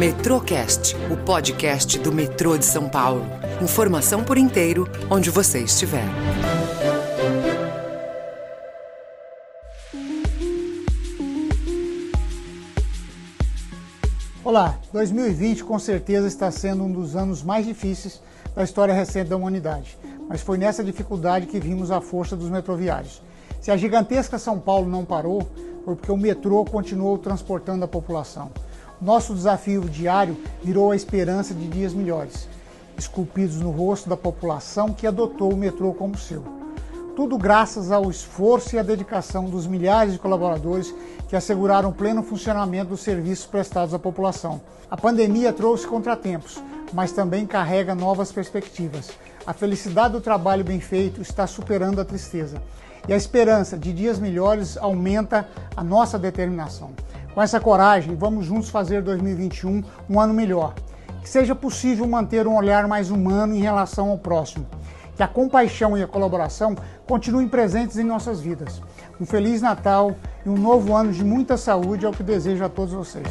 Metrocast, o podcast do metrô de São Paulo. Informação por inteiro, onde você estiver. Olá, 2020 com certeza está sendo um dos anos mais difíceis da história recente da humanidade, mas foi nessa dificuldade que vimos a força dos metroviários. Se a gigantesca São Paulo não parou, foi porque o metrô continuou transportando a população. Nosso desafio diário virou a esperança de dias melhores, esculpidos no rosto da população que adotou o metrô como seu. Tudo graças ao esforço e à dedicação dos milhares de colaboradores que asseguraram o pleno funcionamento dos serviços prestados à população. A pandemia trouxe contratempos, mas também carrega novas perspectivas. A felicidade do trabalho bem feito está superando a tristeza. E a esperança de dias melhores aumenta a nossa determinação. Com essa coragem, vamos juntos fazer 2021 um ano melhor. Que seja possível manter um olhar mais humano em relação ao próximo. Que a compaixão e a colaboração continuem presentes em nossas vidas. Um Feliz Natal e um novo ano de muita saúde é o que desejo a todos vocês.